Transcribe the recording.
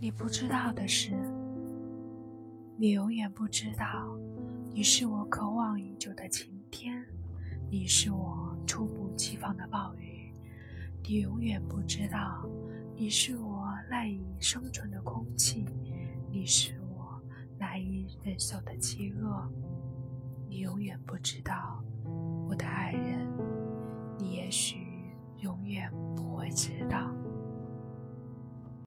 你不知道的事，你永远不知道。你是我渴望已久的晴天，你是我猝不及防的暴雨，你永远不知道。你是我赖以生存的空气，你是我难以忍受的饥饿。你永远不知道，我的爱人，你也许永远不会知道。